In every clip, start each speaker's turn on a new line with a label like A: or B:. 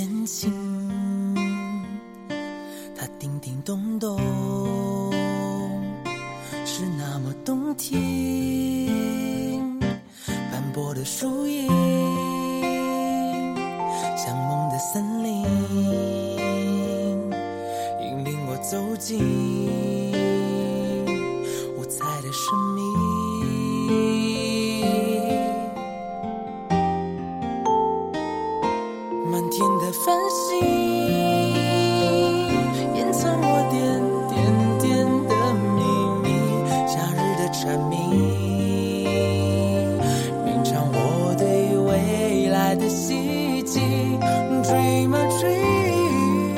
A: 年轻，它叮叮咚咚，是那么动听。斑驳的树影，像梦的森林，引领我走进的希冀。Dream a dream,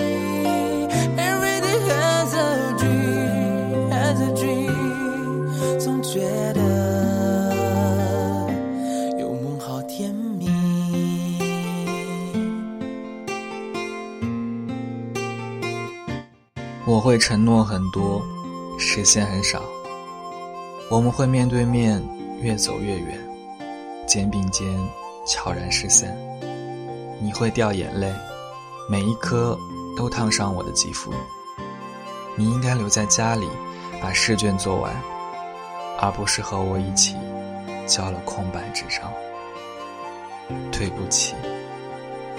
A: every day has a dream, has a dream。总觉得有梦好甜蜜。
B: 我会承诺很多，实现很少。我们会面对面越走越远，肩并肩悄然失散。你会掉眼泪，每一颗都烫伤我的肌肤。你应该留在家里，把试卷做完，而不是和我一起交了空白纸张。对不起，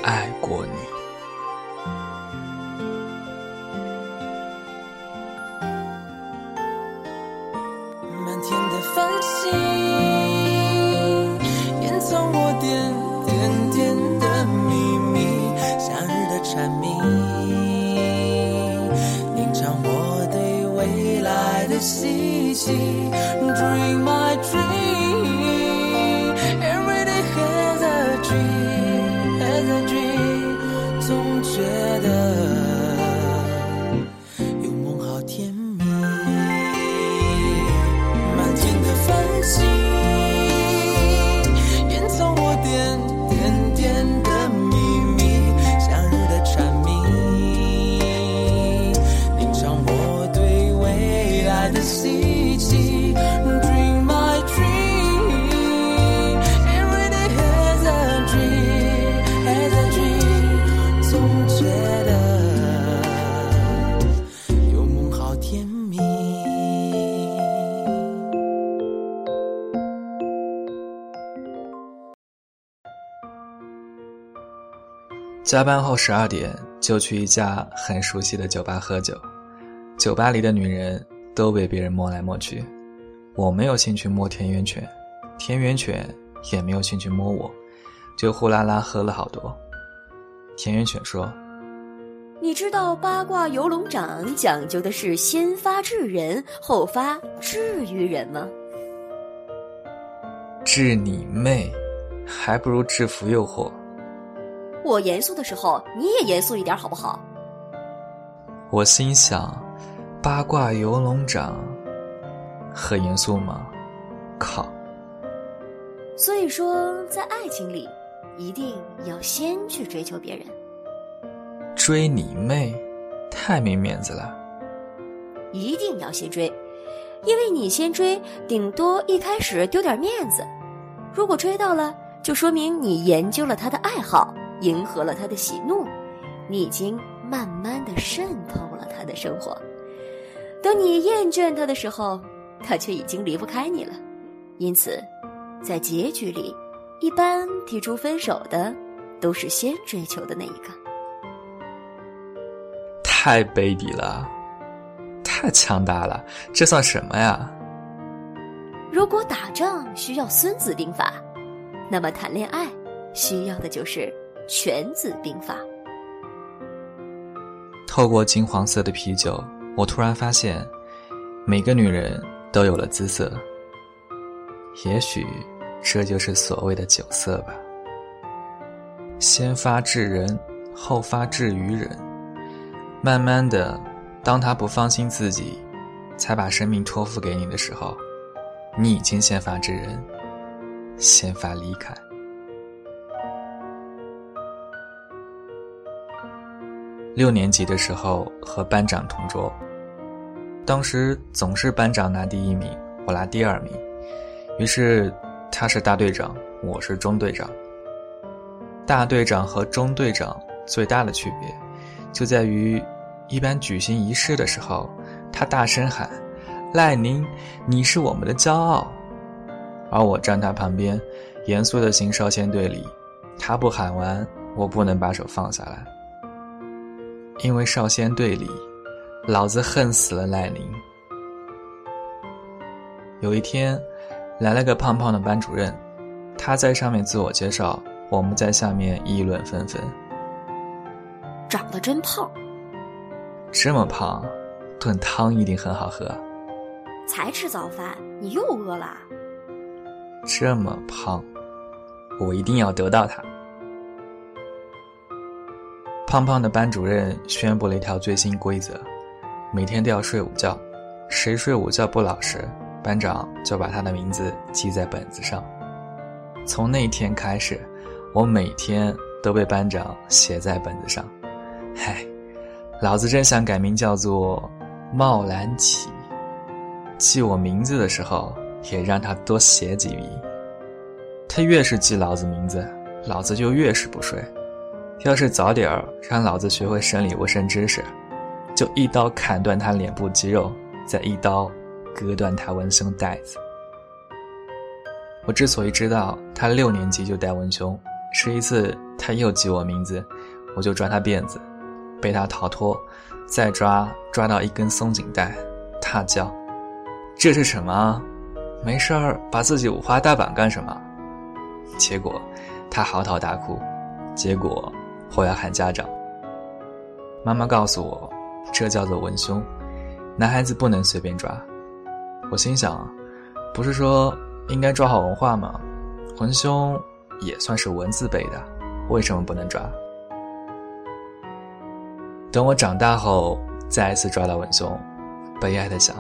B: 爱过你。
A: 希
B: 加班后十二点就去一家很熟悉的酒吧喝酒，酒吧里的女人都被别人摸来摸去，我没有兴趣摸田园犬，田园犬也没有兴趣摸我，就呼啦啦喝了好多。田园犬说
C: 你知道八卦游龙掌讲究的是先发制人，后发制于人吗？：“
B: 治你妹，还不如制服诱惑。
C: 我严肃的时候，你也严肃一点好不好？”
B: 我心想，八卦游龙掌，很严肃吗？靠！
C: 所以说，在爱情里，一定要先去追求别人。
B: 追你妹，太没面子了。
C: 一定要先追，因为你先追，顶多一开始丢点面子。如果追到了，就说明你研究了他的爱好，迎合了他的喜怒，你已经慢慢的渗透了他的生活。等你厌倦他的时候，他却已经离不开你了。因此，在结局里，一般提出分手的，都是先追求的那一个。
B: 太卑鄙了，太强大了，这算什么呀？
C: 如果打仗需要《孙子兵法》，那么谈恋爱需要的就是《犬子兵法》。
B: 透过金黄色的啤酒，我突然发现，每个女人都有了姿色。也许这就是所谓的酒色吧。先发制人，后发制于人。慢慢的，当他不放心自己，才把生命托付给你的时候，你已经先发制人，先发离开。六年级的时候和班长同桌，当时总是班长拿第一名，我拿第二名，于是他是大队长，我是中队长。大队长和中队长最大的区别，就在于，一般举行仪式的时候，他大声喊：“赖宁，你是我们的骄傲。”而我站他旁边，严肃的行少先队礼，他不喊完，我不能把手放下来，因为少先队里，老子恨死了赖宁。有一天，来了个胖胖的班主任，他在上面自我介绍，我们在下面议论纷纷。
C: 长得真胖，
B: 这么胖，炖汤一定很好喝。
C: 才吃早饭，你又饿了？
B: 这么胖，我一定要得到他。胖胖的班主任宣布了一条最新规则：每天都要睡午觉，谁睡午觉不老实。班长就把他的名字记在本子上。从那天开始，我每天都被班长写在本子上。嗨，老子真想改名叫做茂兰起。记我名字的时候，也让他多写几笔。他越是记老子名字，老子就越是不睡。要是早点儿让老子学会生理卫生知识，就一刀砍断他脸部肌肉，再一刀。割断他文胸带子。我之所以知道他六年级就戴文胸，是一次他又记我名字，我就抓他辫子，被他逃脱，再抓抓到一根松紧带，他叫：“这是什么？没事儿把自己五花大绑干什么？”结果他嚎啕大哭，结果我要喊家长。妈妈告诉我，这叫做文胸，男孩子不能随便抓。我心想，不是说应该抓好文化吗？文胸也算是文字辈的，为什么不能抓？等我长大后再一次抓到文胸，悲哀的想，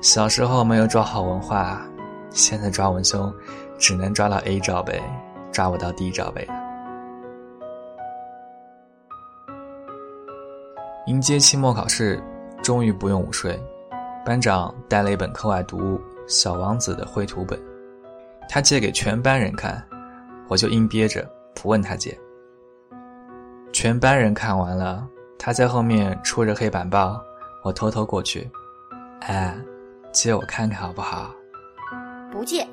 B: 小时候没有抓好文化，现在抓文胸只能抓到 A 罩杯，抓不到 D 罩杯。迎接期末考试，终于不用午睡。班长带了一本课外读物《小王子》的绘图本，他借给全班人看，我就硬憋着不问他借。全班人看完了，他在后面戳着黑板报，我偷偷过去，哎，借我看看好不好？
C: 不借。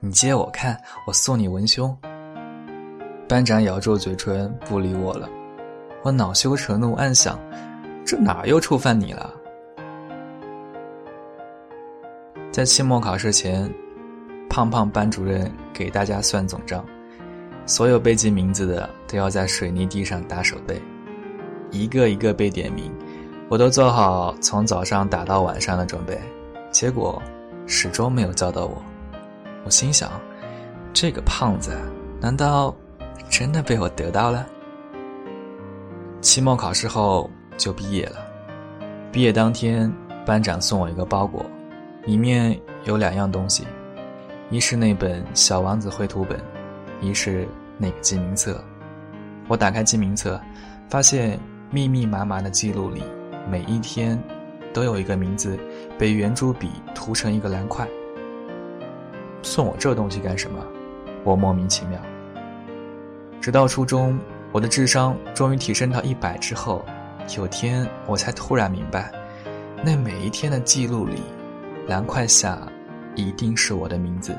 B: 你借我看，我送你文胸。班长咬住嘴唇不理我了，我恼羞成怒，暗想，这哪又触犯你了？在期末考试前，胖胖班主任给大家算总账，所有被记名字的都要在水泥地上打手背，一个一个被点名，我都做好从早上打到晚上的准备，结果始终没有叫到我。我心想，这个胖子难道真的被我得到了？期末考试后就毕业了，毕业当天，班长送我一个包裹。里面有两样东西，一是那本《小王子》绘图本，一是那个记名册。我打开记名册，发现密密麻麻的记录里，每一天都有一个名字被圆珠笔涂成一个蓝块。送我这东西干什么？我莫名其妙。直到初中，我的智商终于提升到一百之后，有天我才突然明白，那每一天的记录里。蓝块下，一定是我的名字。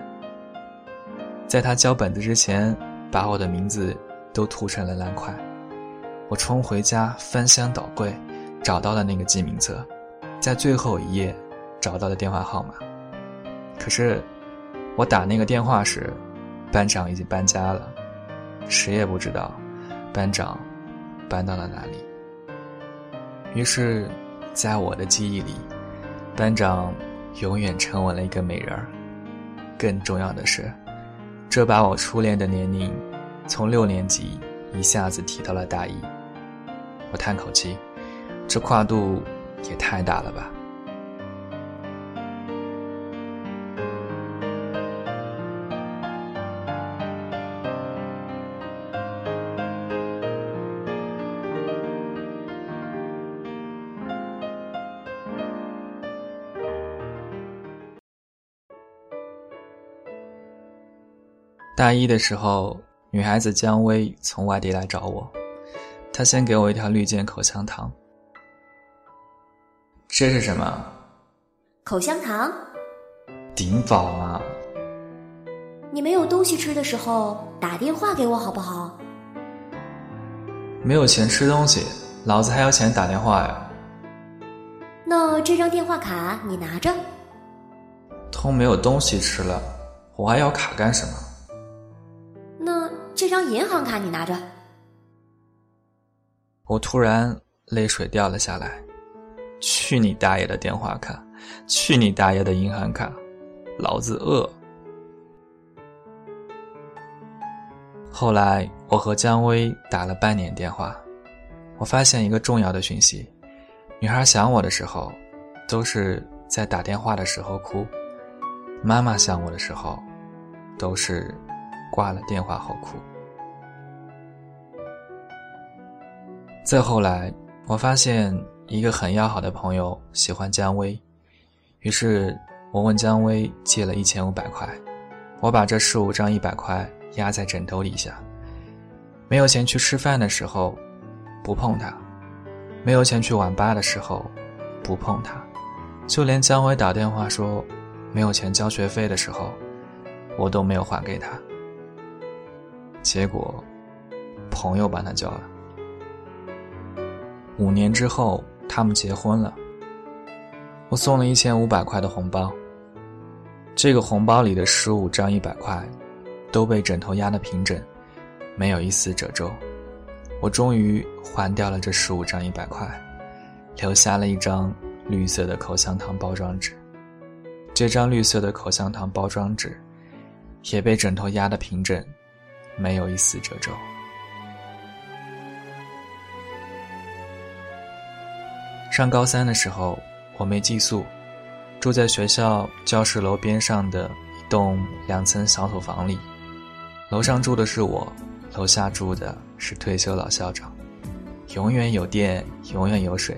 B: 在他交本子之前，把我的名字都涂成了蓝块。我冲回家，翻箱倒柜，找到了那个记名册，在最后一页找到了电话号码。可是，我打那个电话时，班长已经搬家了，谁也不知道班长搬到了哪里。于是，在我的记忆里，班长。永远成为了一个美人儿。更重要的是，这把我初恋的年龄从六年级一下子提到了大一。我叹口气，这跨度也太大了吧。大一的时候，女孩子姜薇从外地来找我，她先给我一条绿箭口香糖。这是什么？
C: 口香糖。
B: 顶饱啊！
C: 你没有东西吃的时候，打电话给我好不好？
B: 没有钱吃东西，老子还要钱打电话呀？
C: 那这张电话卡你拿着。
B: 都没有东西吃了，我还要卡干什么？
C: 张银行卡你拿着。
B: 我突然泪水掉了下来。去你大爷的电话卡！去你大爷的银行卡！老子饿。后来我和姜薇打了半年电话，我发现一个重要的讯息：女孩想我的时候，都是在打电话的时候哭；妈妈想我的时候，都是挂了电话后哭。再后来，我发现。一个很要好的朋友喜欢姜薇，于是我问姜薇借了一千五百块，我把这十五张一百块压在枕头底下，没有钱去吃饭的时候，不碰它；没有钱去网吧的时候，不碰它；就连姜薇打电话说没有钱交学费的时候，我都没有还给他。结果，朋友帮他交了。五年之后。他们结婚了，我送了一千五百块的红包。这个红包里的十五张一百块，都被枕头压得平整，没有一丝褶皱。我终于还掉了这十五张一百块，留下了一张绿色的口香糖包装纸。这张绿色的口香糖包装纸，也被枕头压得平整，没有一丝褶皱。上高三的时候，我没寄宿，住在学校教室楼边上的一栋两层小土房里。楼上住的是我，楼下住的是退休老校长。永远有电，永远有水，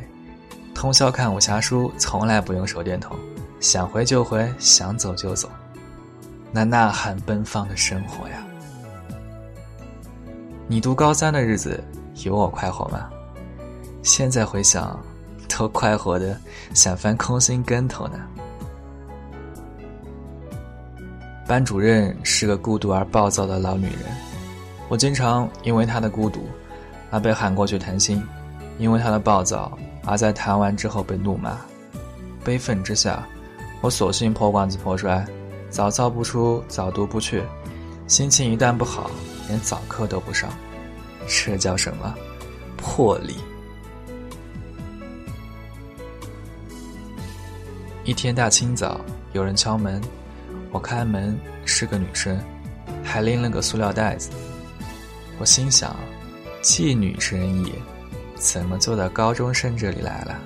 B: 通宵看武侠书，从来不用手电筒，想回就回，想走就走，那呐喊奔放的生活呀！你读高三的日子有我快活吗？现在回想。都快活的想翻空心跟头呢。班主任是个孤独而暴躁的老女人，我经常因为她的孤独而被喊过去谈心，因为她的暴躁而在谈完之后被怒骂。悲愤之下，我索性破罐子破摔，早操不出，早读不去，心情一旦不好，连早课都不上。这叫什么？魄力。一天大清早，有人敲门，我开门是个女生，还拎了个塑料袋子。我心想，妓女生也，怎么做到高中生这里来了？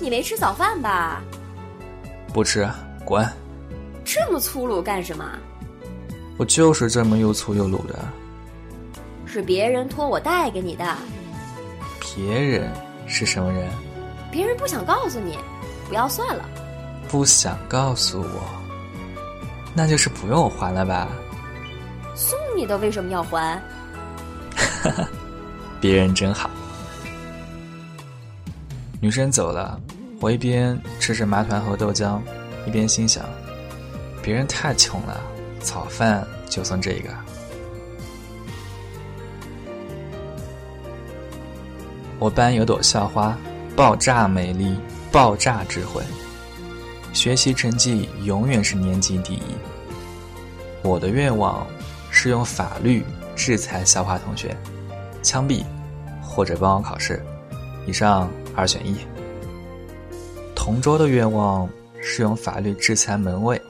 C: 你没吃早饭吧？
B: 不吃，滚！
C: 这么粗鲁干什么？
B: 我就是这么又粗又鲁的。
C: 是别人托我带给你的。
B: 别人是什么人？
C: 别人不想告诉你。不要算了，
B: 不想告诉我，那就是不用还了吧？
C: 送你的为什么要还？
B: 哈哈，别人真好。女生走了，我一边吃着麻团和豆浆，一边心想：别人太穷了，早饭就送这个。我班有朵校花，爆炸美丽。爆炸智慧，学习成绩永远是年级第一。我的愿望是用法律制裁校花同学，枪毙或者帮我考试，以上二选一。同桌的愿望是用法律制裁门卫，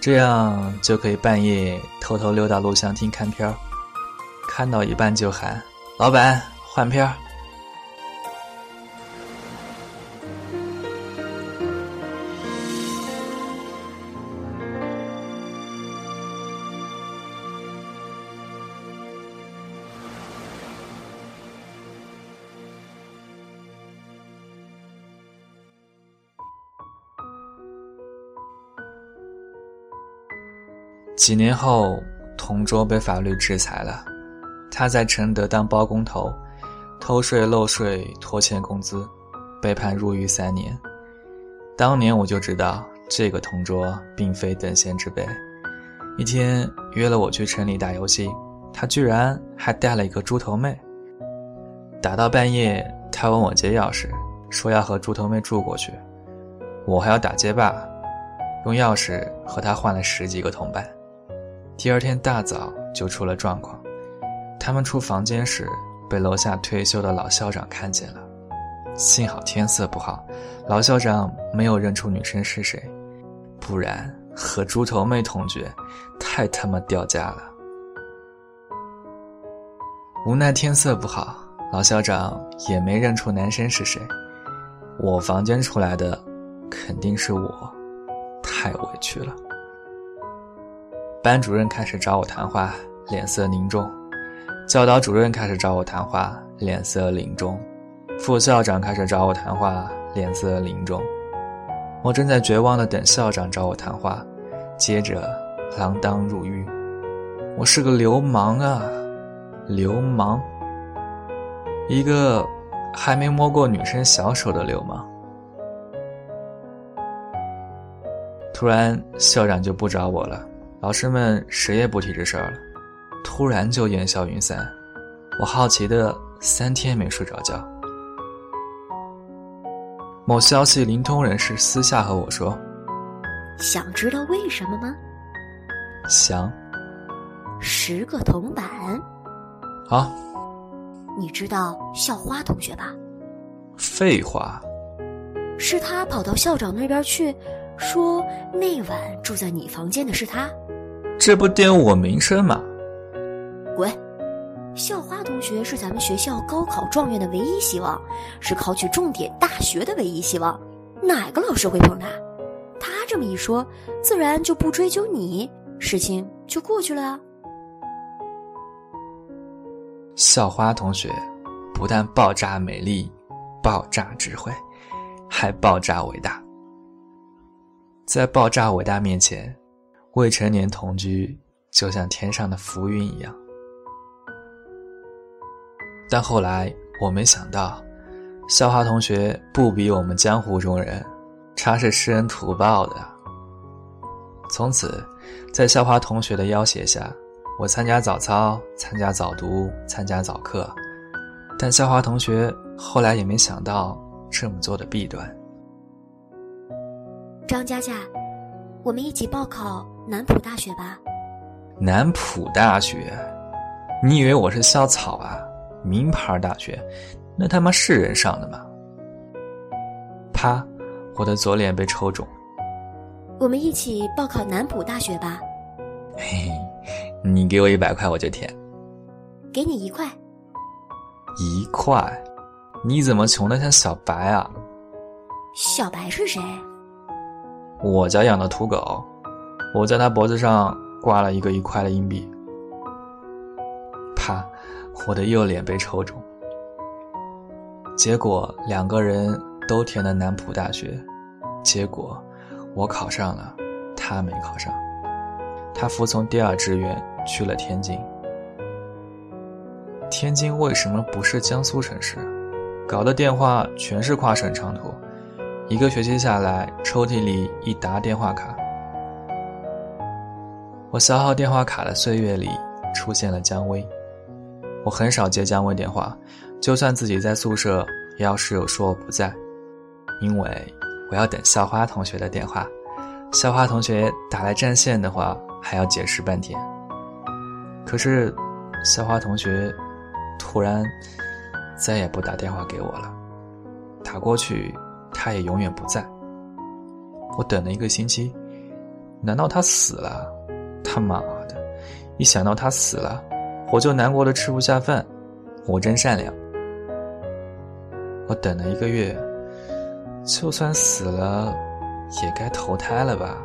B: 这样就可以半夜偷偷溜到录像厅看片儿，看到一半就喊老板换片儿。几年后，同桌被法律制裁了，他在承德当包工头，偷税漏税拖欠工资，被判入狱三年。当年我就知道这个同桌并非等闲之辈。一天约了我去城里打游戏，他居然还带了一个猪头妹。打到半夜，他问我借钥匙，说要和猪头妹住过去。我还要打街霸，用钥匙和他换了十几个铜板。第二天大早就出了状况，他们出房间时被楼下退休的老校长看见了。幸好天色不好，老校长没有认出女生是谁，不然和猪头妹同居，太他妈掉价了。无奈天色不好，老校长也没认出男生是谁。我房间出来的，肯定是我，太委屈了。班主任开始找我谈话，脸色凝重；教导主任开始找我谈话，脸色凝重。副校长开始找我谈话，脸色凝重。我正在绝望的等校长找我谈话，接着锒铛入狱。我是个流氓啊，流氓，一个还没摸过女生小手的流氓。突然，校长就不找我了，老师们谁也不提这事儿了。突然就烟消云散，我好奇的三天没睡着觉。某消息灵通人士私下和我说：“
C: 想知道为什么吗？
B: 想。
C: 十个铜板。
B: 好，
C: 你知道校花同学吧？
B: 废话。
C: 是他跑到校长那边去，说那晚住在你房间的是他。
B: 这不玷污我名声吗？
C: 滚！校花同学是咱们学校高考状元的唯一希望，是考取重点大学的唯一希望。哪个老师会碰他？他这么一说，自然就不追究你，事情就过去了啊。
B: 校花同学不但爆炸美丽、爆炸智慧，还爆炸伟大。在爆炸伟大面前，未成年同居就像天上的浮云一样。但后来我没想到，校花同学不比我们江湖中人，他是施恩图报的。从此，在校花同学的要挟下，我参加早操，参加早读，参加早课。但校花同学后来也没想到这么做的弊端。
C: 张佳佳，我们一起报考南浦大学吧。
B: 南浦大学？你以为我是校草啊？名牌大学，那他妈是人上的吗？啪！我的左脸被抽中。
C: 我们一起报考南浦大学吧。
B: 嘿，你给我一百块，我就填。
C: 给你一块。
B: 一块？你怎么穷的像小白啊？
C: 小白是谁？
B: 我家养的土狗，我在他脖子上挂了一个一块的硬币。啪！我的右脸被抽中，结果两个人都填了南浦大学，结果我考上了，他没考上，他服从第二志愿去了天津。天津为什么不是江苏城市？搞的电话全是跨省长途，一个学期下来，抽屉里一沓电话卡。我消耗电话卡的岁月里，出现了姜薇。我很少接姜薇电话，就算自己在宿舍，也要室友说我不在，因为我要等校花同学的电话。校花同学打来占线的话，还要解释半天。可是，校花同学突然再也不打电话给我了，打过去他也永远不在。我等了一个星期，难道他死了？他妈的！一想到他死了。我就难过的吃不下饭，我真善良。我等了一个月，就算死了，也该投胎了吧？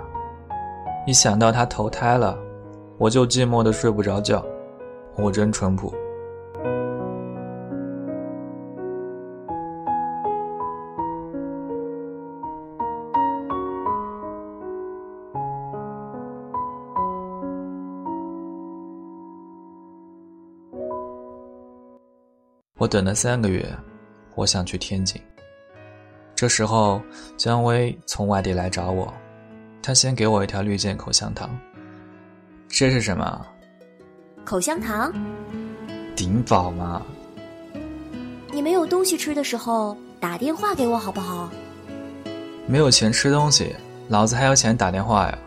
B: 一想到他投胎了，我就寂寞的睡不着觉。我真淳朴。我等了三个月，我想去天津。这时候，姜薇从外地来找我，她先给我一条绿箭口香糖。这是什么？
C: 口香糖。
B: 顶饱吗？
C: 你没有东西吃的时候打电话给我好不好？
B: 没有钱吃东西，老子还有钱打电话呀。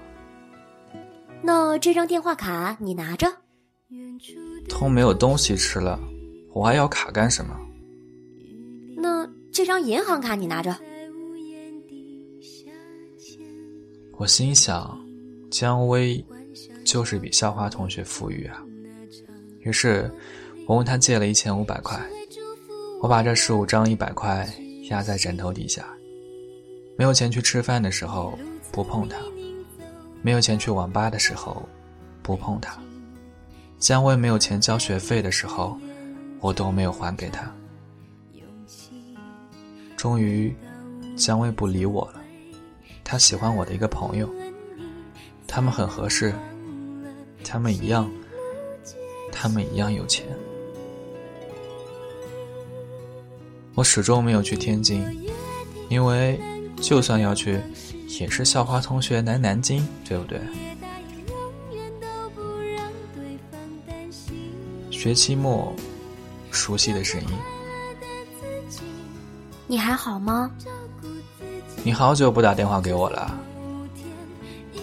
C: 那这张电话卡你拿着。
B: 都没有东西吃了，我还要卡干什么？
C: 那这张银行卡你拿着。
B: 我心想，姜薇就是比校花同学富裕啊。于是，我问他借了一千五百块，我把这十五张一百块压在枕头底下。没有钱去吃饭的时候，不碰它；没有钱去网吧的时候，不碰它。姜薇没有钱交学费的时候，我都没有还给他。终于，姜薇不理我了。她喜欢我的一个朋友，他们很合适，他们一样，他们一样有钱。我始终没有去天津，因为就算要去，也是校花同学来南京，对不对？学期末，熟悉的声音。
C: 你还好吗？
B: 你好久不打电话给我了。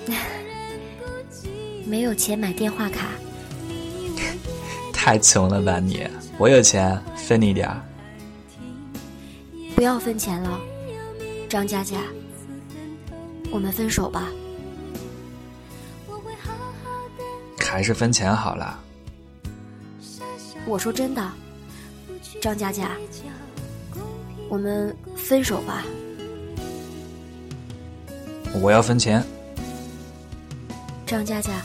C: 没有钱买电话卡。
B: 太穷了吧你！我有钱，分你点儿。
C: 不要分钱了，张佳佳。我们分手吧。
B: 还是分钱好了。
C: 我说真的，张佳佳，我们分手吧。
B: 我要分钱。
C: 张佳佳，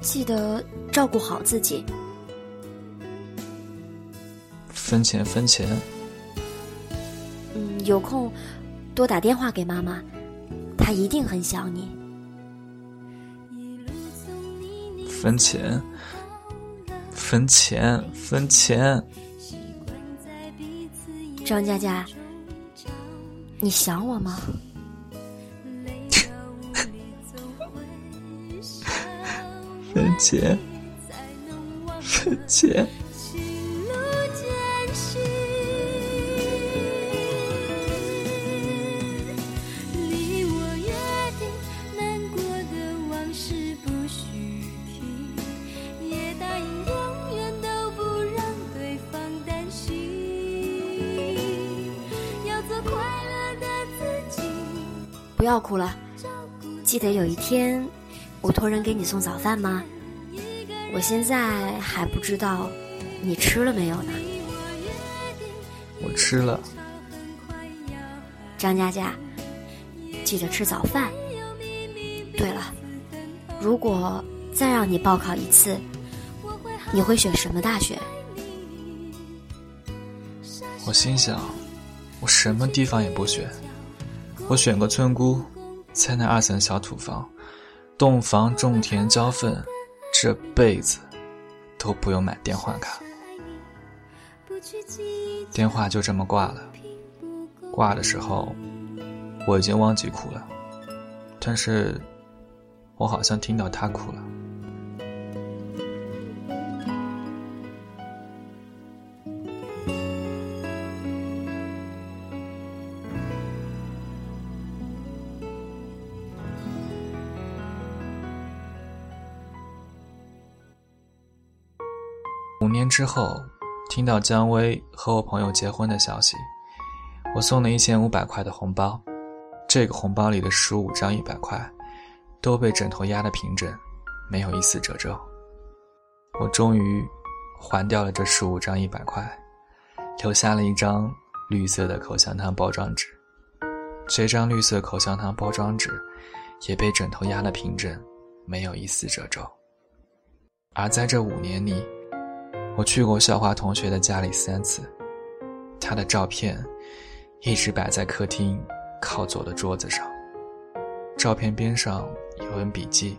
C: 记得照顾好自己。
B: 分钱，分钱。
C: 嗯，有空多打电话给妈妈，她一定很想你。
B: 分钱。分钱，分钱。
C: 张佳佳，你想我吗？
B: 分钱，分钱。
C: 不要哭了，记得有一天我托人给你送早饭吗？我现在还不知道你吃了没有呢。
B: 我吃了。
C: 张佳佳，记得吃早饭。对了，如果再让你报考一次，你会选什么大学？
B: 我心想，我什么地方也不选。我选个村姑，在那二层小土房，洞房种田浇粪，这辈子都不用买电话卡。电话就这么挂了。挂的时候，我已经忘记哭了，但是我好像听到他哭了。年之后，听到姜薇和我朋友结婚的消息，我送了一千五百块的红包。这个红包里的十五张一百块，都被枕头压得平整，没有一丝褶皱。我终于还掉了这十五张一百块，留下了一张绿色的口香糖包装纸。这张绿色口香糖包装纸也被枕头压得平整，没有一丝褶皱。而在这五年里，我去过校花同学的家里三次，她的照片一直摆在客厅靠左的桌子上。照片边上有本笔记，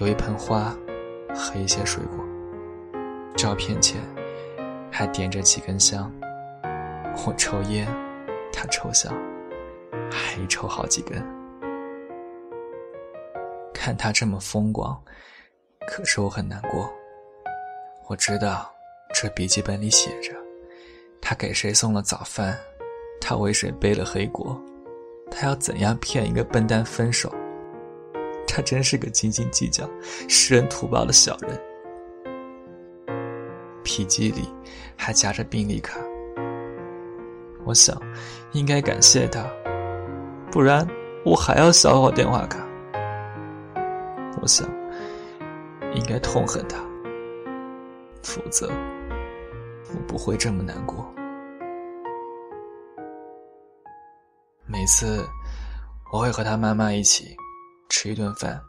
B: 有一盆花和一些水果。照片前还点着几根香。我抽烟，他抽香，还抽好几根。看他这么风光，可是我很难过。我知道，这笔记本里写着，他给谁送了早饭，他为谁背了黑锅，他要怎样骗一个笨蛋分手。他真是个斤斤计较、识人图报的小人。笔记里还夹着病历卡。我想，应该感谢他，不然我还要消耗电话卡。我想，应该痛恨他，否则我不会这么难过。每次我会和他妈妈一起吃一顿饭，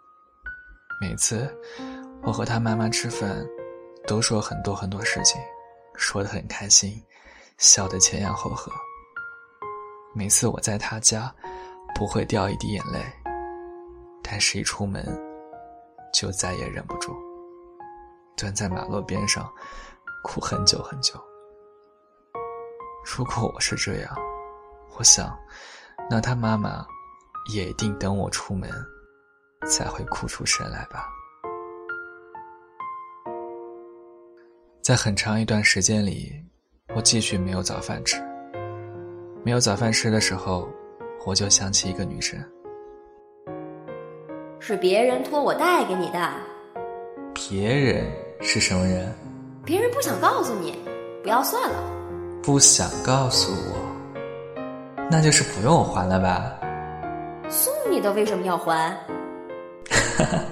B: 每次我和他妈妈吃饭，都说很多很多事情，说得很开心。笑得前仰后合。每次我在他家，不会掉一滴眼泪，但是一出门，就再也忍不住，蹲在马路边上，哭很久很久。如果我是这样，我想，那他妈妈，也一定等我出门，才会哭出声来吧。在很长一段时间里。我继续没有早饭吃。没有早饭吃的时候，我就想起一个女生。
C: 是别人托我带给你的。
B: 别人是什么人？
C: 别人不想告诉你，不要算了。
B: 不想告诉我，那就是不用还了吧？
C: 送你的为什么要还？
B: 哈哈，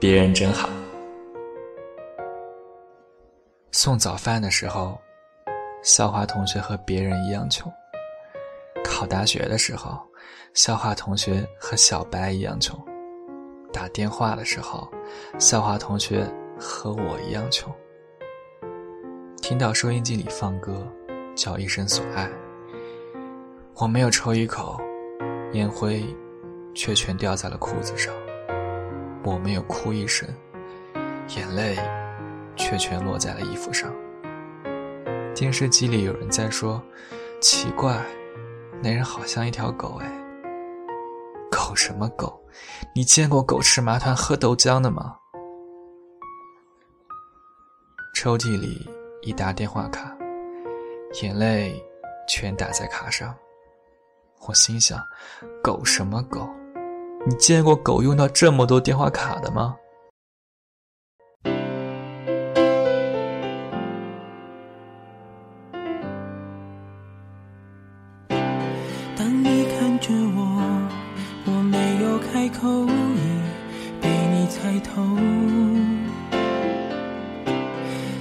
B: 别人真好。送早饭的时候。校花同学和别人一样穷。考大学的时候，校花同学和小白一样穷。打电话的时候，校花同学和我一样穷。听到收音机里放歌，叫一生所爱。我没有抽一口，烟灰却全掉在了裤子上。我没有哭一声，眼泪却全落在了衣服上。电视机里有人在说：“奇怪，那人好像一条狗哎。”狗什么狗？你见过狗吃麻团喝豆浆的吗？抽屉里一沓电话卡，眼泪全打在卡上。我心想：狗什么狗？你见过狗用到这么多电话卡的吗？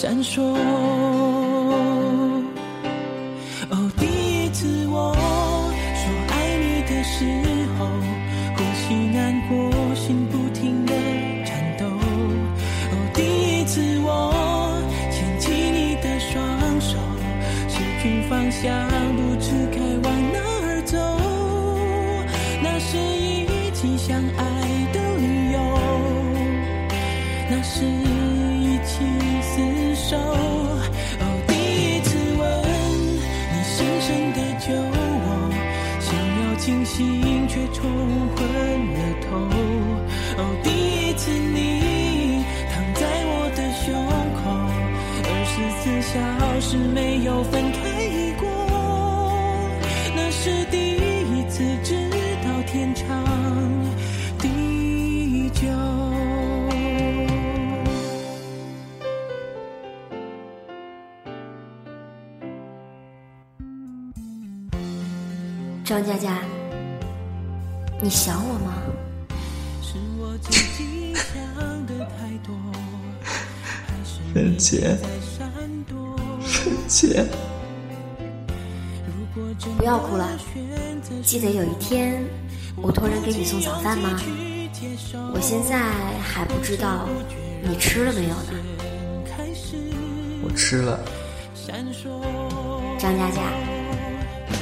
A: 闪烁。哦，第一次我说爱你的时候，呼吸难过，心不停的颤抖。哦，第一次我牵起你的双手，失去方向，清醒却冲昏了头。哦，第一次你躺在我的胸口，二十四小时没有分开过，那是第一次知道天长地久。
C: 张佳佳，你想我吗？
B: 人杰，
A: 钱。
C: 不要哭了，记得有一天我托人给你送早饭吗？我现在还不知道你吃了没有呢。
A: 我吃了。
C: 张佳佳，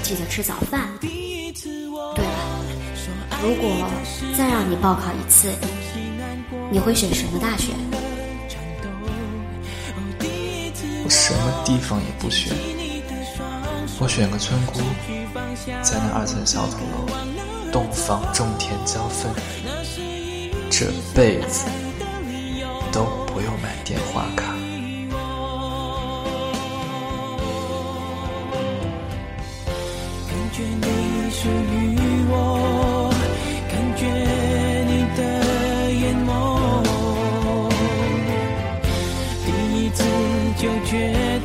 C: 记得吃早饭。如果再让你报考一次，你会选什么大学？
A: 我什么地方也不选，我选个村姑，在那二层小土楼洞房种田浇粪，这辈子都不用买电话卡。
D: 感觉你属于。决